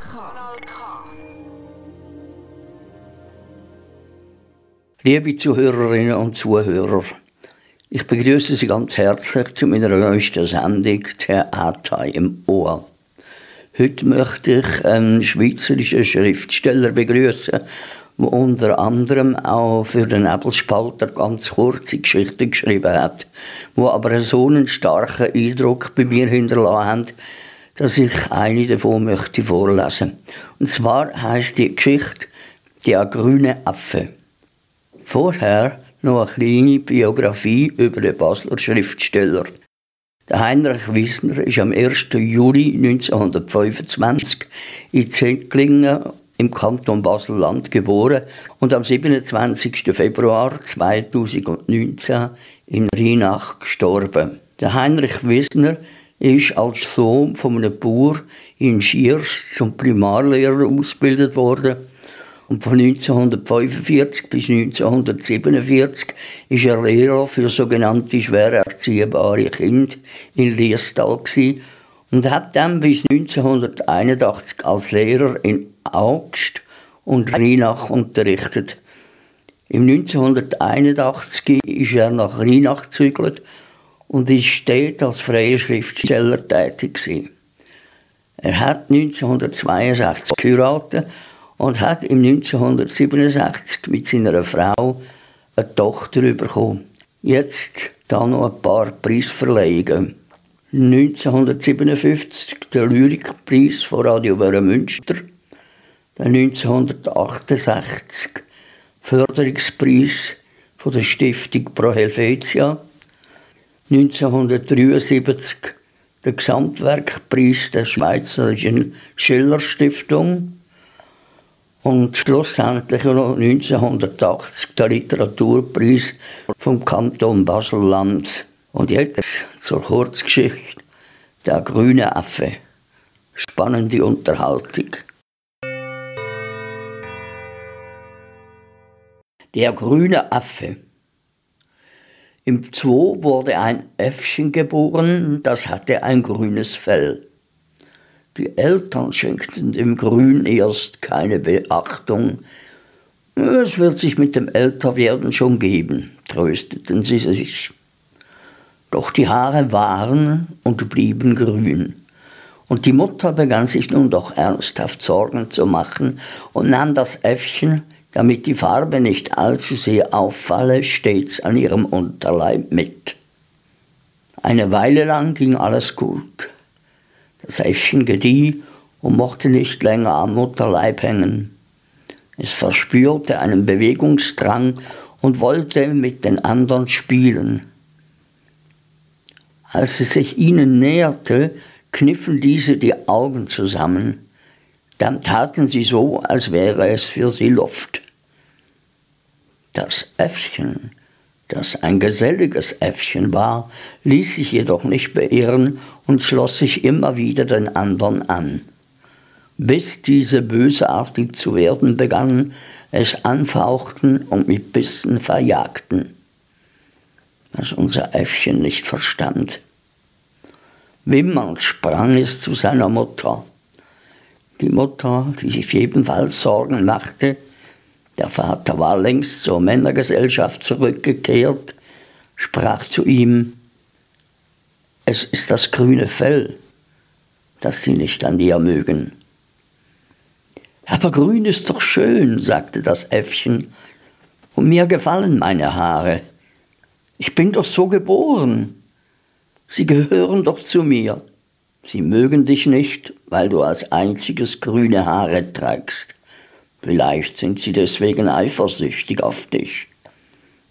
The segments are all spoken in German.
Kanal K. Liebe Zuhörerinnen und Zuhörer, ich begrüße Sie ganz herzlich zu meiner neuesten Sendung Theater im Ohr. Heute möchte ich einen schweizerischen Schriftsteller begrüßen, unter anderem auch für den Nebelspalter ganz kurze Geschichten geschrieben hat, wo aber so einen starken Eindruck bei mir hinterlassen haben, dass ich eine davon möchte vorlesen. Und zwar heißt die Geschichte Der grüne Affe. Vorher noch eine kleine Biografie über den Basler Schriftsteller. Der Heinrich Wissner ist am 1. Juli 1925 in Zettlingen im Kanton Basel-Land geboren und am 27. Februar 2019 in Rheinach gestorben. Der Heinrich Wissner ist als Sohn von einem Bauer in Schiers zum Primarlehrer ausgebildet worden und von 1945 bis 1947 ist er Lehrer für sogenannte schwer erziehbare Kinder in Liestal und hat dann bis 1981 als Lehrer in Augst und Rheinach unterrichtet. Im 1981 ist er nach Rheinach gezügelt und ist dort als freier Schriftsteller tätig gewesen. Er hat 1962 geheiratet und hat im 1967 mit seiner Frau eine Tochter bekommen. Jetzt da noch ein paar Preisverleihungen. 1957 der Lyrikpreis von Radio Münster, der 1968 Förderungspreis von der Stiftung Pro Helvetia, 1973 der Gesamtwerkpreis der Schweizerischen Schillerstiftung und schlussendlich noch 1980 der Literaturpreis vom Kanton Basel-Land. Und jetzt zur Kurzgeschichte Der grüne Affe. Spannende Unterhaltung. Der grüne Affe. Im Zoo wurde ein Äffchen geboren, das hatte ein grünes Fell. Die Eltern schenkten dem Grün erst keine Beachtung. Es wird sich mit dem Älterwerden schon geben, trösteten sie sich. Doch die Haare waren und blieben grün. Und die Mutter begann sich nun doch ernsthaft Sorgen zu machen und nahm das Äffchen, damit die Farbe nicht allzu sehr auffalle, stets an ihrem Unterleib mit. Eine Weile lang ging alles gut. Das Äffchen gedieh und mochte nicht länger am Mutterleib hängen. Es verspürte einen Bewegungsdrang und wollte mit den anderen spielen. Als es sich ihnen näherte, kniffen diese die Augen zusammen. Dann taten sie so, als wäre es für sie Luft. Das Äffchen das ein geselliges Äffchen war, ließ sich jedoch nicht beirren und schloss sich immer wieder den anderen an, bis diese bösartig zu werden begannen, es anfauchten und mit Bissen verjagten, was unser Äffchen nicht verstand. Wimmernd sprang es zu seiner Mutter. Die Mutter, die sich ebenfalls Sorgen machte, der Vater war längst zur Männergesellschaft zurückgekehrt, sprach zu ihm, es ist das grüne Fell, das Sie nicht an dir mögen. Aber grün ist doch schön, sagte das Äffchen, und mir gefallen meine Haare. Ich bin doch so geboren. Sie gehören doch zu mir. Sie mögen dich nicht, weil du als einziges grüne Haare trägst. Vielleicht sind sie deswegen eifersüchtig auf dich.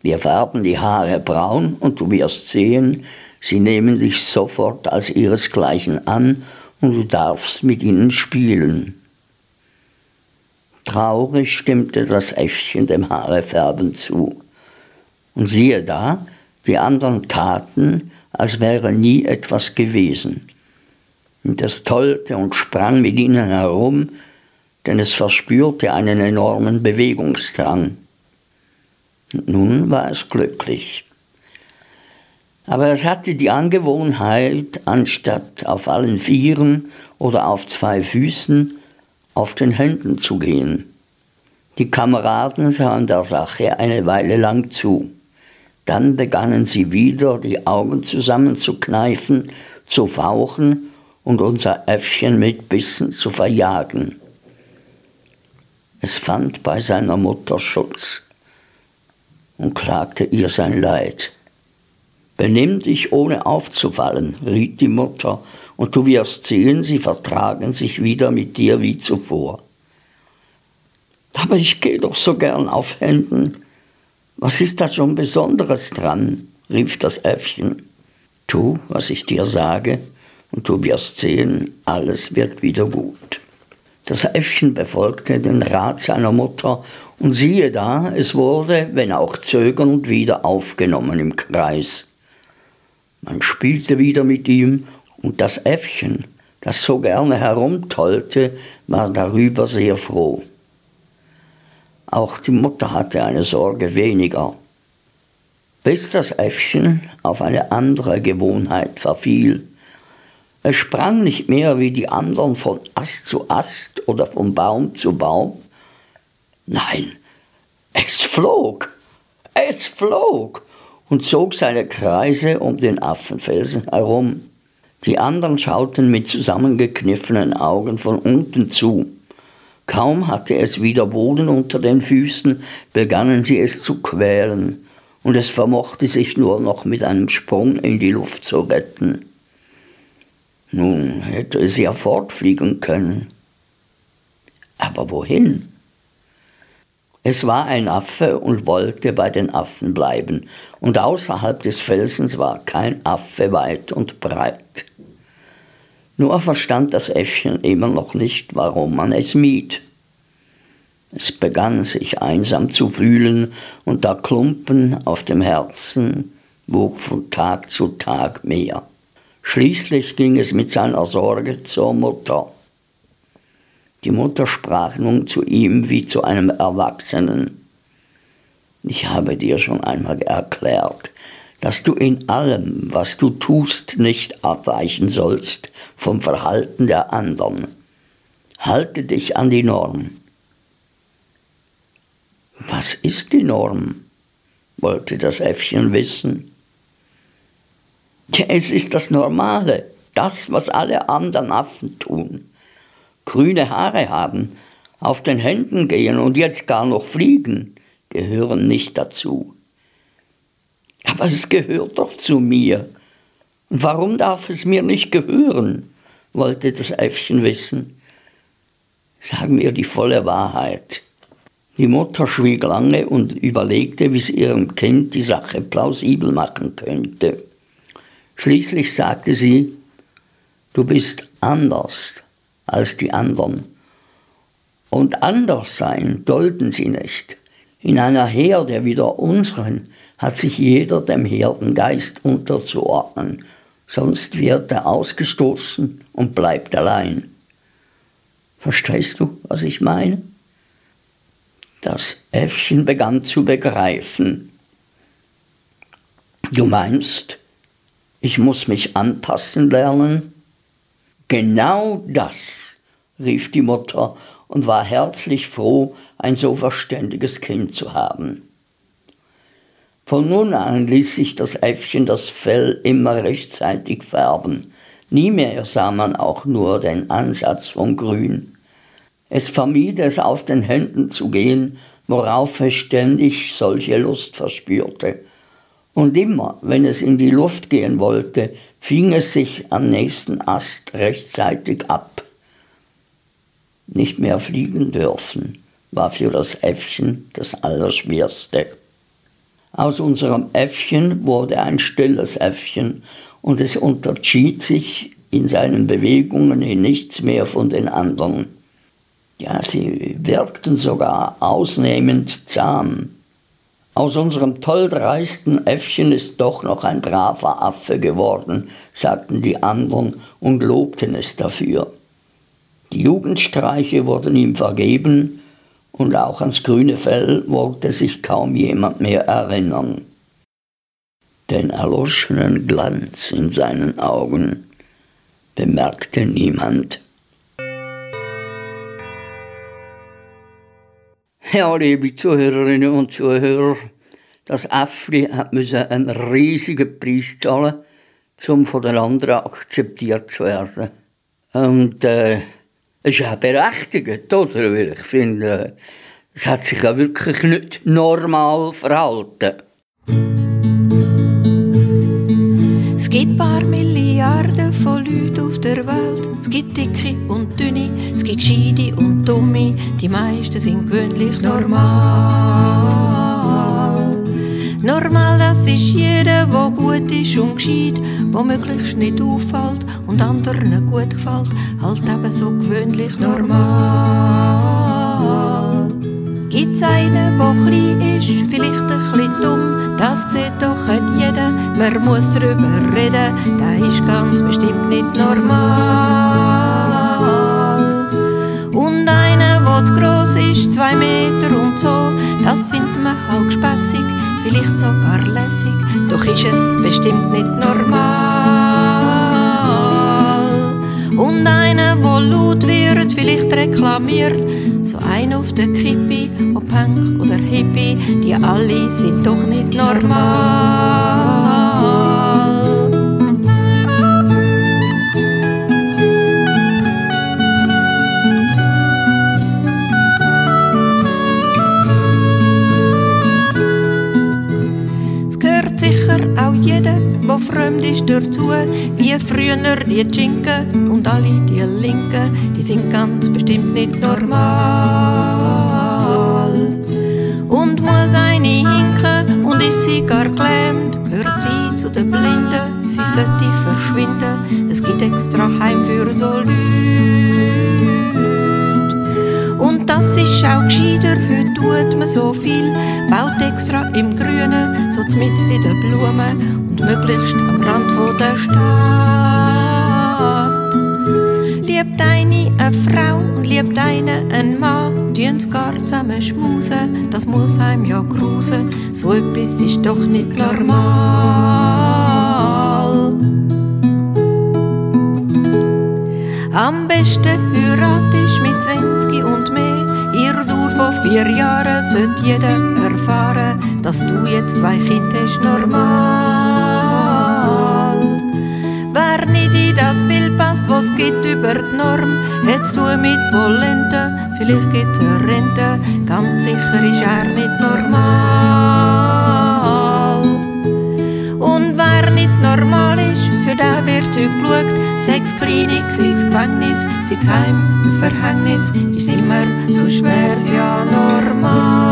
Wir färben die Haare braun und du wirst sehen, sie nehmen dich sofort als ihresgleichen an und du darfst mit ihnen spielen. Traurig stimmte das Äffchen dem Haarefärben zu. Und siehe da, die anderen taten, als wäre nie etwas gewesen. Und es tollte und sprang mit ihnen herum, denn es verspürte einen enormen Bewegungsdrang. Nun war es glücklich. Aber es hatte die Angewohnheit, anstatt auf allen Vieren oder auf zwei Füßen, auf den Händen zu gehen. Die Kameraden sahen der Sache eine Weile lang zu. Dann begannen sie wieder, die Augen zusammenzukneifen, zu fauchen und unser Äffchen mit Bissen zu verjagen. Es fand bei seiner Mutter Schutz und klagte ihr sein Leid. Benimm dich ohne aufzufallen, riet die Mutter, und du wirst sehen, sie vertragen sich wieder mit dir wie zuvor. Aber ich gehe doch so gern auf Händen. Was ist da schon Besonderes dran? rief das Äffchen. Tu, was ich dir sage, und du wirst sehen, alles wird wieder gut. Das Äffchen befolgte den Rat seiner Mutter, und siehe da, es wurde, wenn auch zögernd, wieder aufgenommen im Kreis. Man spielte wieder mit ihm, und das Äffchen, das so gerne herumtollte, war darüber sehr froh. Auch die Mutter hatte eine Sorge weniger. Bis das Äffchen auf eine andere Gewohnheit verfiel. Es sprang nicht mehr wie die anderen von Ast zu Ast oder von Baum zu Baum. Nein, es flog, es flog und zog seine Kreise um den Affenfelsen herum. Die anderen schauten mit zusammengekniffenen Augen von unten zu. Kaum hatte es wieder Boden unter den Füßen, begannen sie es zu quälen, und es vermochte sich nur noch mit einem Sprung in die Luft zu retten. Nun hätte es ja fortfliegen können. Aber wohin? Es war ein Affe und wollte bei den Affen bleiben, und außerhalb des Felsens war kein Affe weit und breit. Nur verstand das Äffchen immer noch nicht, warum man es mied. Es begann sich einsam zu fühlen, und der Klumpen auf dem Herzen wog von Tag zu Tag mehr. Schließlich ging es mit seiner Sorge zur Mutter. Die Mutter sprach nun zu ihm wie zu einem Erwachsenen. Ich habe dir schon einmal erklärt, dass du in allem, was du tust, nicht abweichen sollst vom Verhalten der anderen. Halte dich an die Norm. Was ist die Norm? wollte das Äffchen wissen. Es ist das Normale, das, was alle anderen Affen tun. Grüne Haare haben, auf den Händen gehen und jetzt gar noch fliegen, gehören nicht dazu. Aber es gehört doch zu mir. Warum darf es mir nicht gehören? wollte das Äffchen wissen. Sag mir die volle Wahrheit. Die Mutter schwieg lange und überlegte, wie sie ihrem Kind die Sache plausibel machen könnte. Schließlich sagte sie, du bist anders als die anderen. Und anders sein dulden sie nicht. In einer Herde wie der unseren hat sich jeder dem Herdengeist unterzuordnen, sonst wird er ausgestoßen und bleibt allein. Verstehst du, was ich meine? Das Äffchen begann zu begreifen. Du meinst, ich muss mich anpassen lernen? Genau das, rief die Mutter und war herzlich froh, ein so verständiges Kind zu haben. Von nun an ließ sich das Äffchen das Fell immer rechtzeitig färben. Nie mehr sah man auch nur den Ansatz von Grün. Es vermied es, auf den Händen zu gehen, worauf es ständig solche Lust verspürte. Und immer, wenn es in die Luft gehen wollte, fing es sich am nächsten Ast rechtzeitig ab. Nicht mehr fliegen dürfen war für das Äffchen das Allerschwerste. Aus unserem Äffchen wurde ein stilles Äffchen und es unterschied sich in seinen Bewegungen in nichts mehr von den anderen. Ja, sie wirkten sogar ausnehmend zahm. Aus unserem tolldreisten Äffchen ist doch noch ein braver Affe geworden, sagten die anderen und lobten es dafür. Die Jugendstreiche wurden ihm vergeben, und auch ans grüne Fell wollte sich kaum jemand mehr erinnern. Den erloschenen Glanz in seinen Augen bemerkte niemand. Ja, liebe Zuhörerinnen und Zuhörer, das Äffli musste einen riesigen Preis zahlen, um von den anderen akzeptiert zu werden. Und äh, es ist auch berechtigt, oder? Weil ich finde, es hat sich ja wirklich nicht normal verhalten. Leuten auf der Welt. Es gibt dicke und dünne, es gibt gescheite und dumme. Die meisten sind gewöhnlich normal. Normal, das ist jeder, der gut ist und gescheit, wo möglichst nicht auffällt und anderen gut gefällt, halt eben so gewöhnlich normal. Gibt's einen, der klein ist, vielleicht ein bisschen dumm, das sieht doch jeder, man muss drüber reden, der ist ganz bestimmt nicht normal. Und einer, der zu gross ist, zwei Meter und so, das findet man halt spässig, vielleicht sogar lässig, doch ist es bestimmt nicht normal. Und einer, der laut wird, vielleicht reklamiert, ein auf der Kippe, ob Punk oder Hippie, die alle sind doch nicht normal. Ist dazu, wie früher die Jinken und alle die Linken, die sind ganz bestimmt nicht normal. Und muss eine hinken und ist sie gar gelähmt, gehört sie zu den Blinden, sie sollte verschwinden, es gibt extra Heim für so Leute. Und das ist auch gescheiter, heute tut man so viel, baut extra im Grünen, so zmitzt in den Blumen möglichst am Rand von der Stadt. Liebt eine eine Frau und liebt eine einen Mann, tun gar zusammen schmusen, das muss einem ja grusen, so etwas ist doch nicht normal. Am besten heiratisch mit 20 und mehr. Ihr Dauer von vier Jahren sollte jeder erfahren, dass du jetzt zwei Kinder hast, normal. Nicht in das Bild passt, was geht über die Norm, hättest du mit Polente, vielleicht gibt's eine Rente, ganz sicher ist er nicht normal. Und wer nicht normal ist, für den wird heute geschaut. Sechs Klinik, sechs Gefängnis, sechs Heim, das Verhängnis ist immer so schwer's ja normal.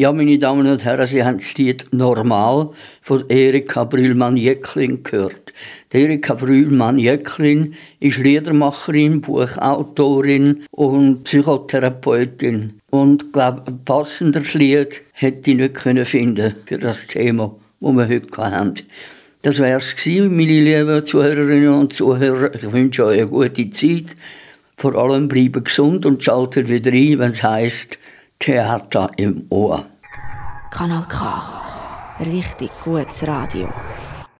Ja, meine Damen und Herren, Sie haben das Lied Normal von Erika Brühlmann-Jäcklin gehört. Erika Brühlmann-Jäcklin ist Liedermacherin, Buchautorin und Psychotherapeutin. Und ich glaube, ein passenderes Lied hätte ich nicht können finden für das Thema, das wir heute haben. Das wäre es meine lieben Zuhörerinnen und Zuhörer. Ich wünsche euch eine gute Zeit. Vor allem bleiben gesund und schaltet wieder ein, wenn es heisst Theater im Ohr. Kanal K. Richtig gutes Radio.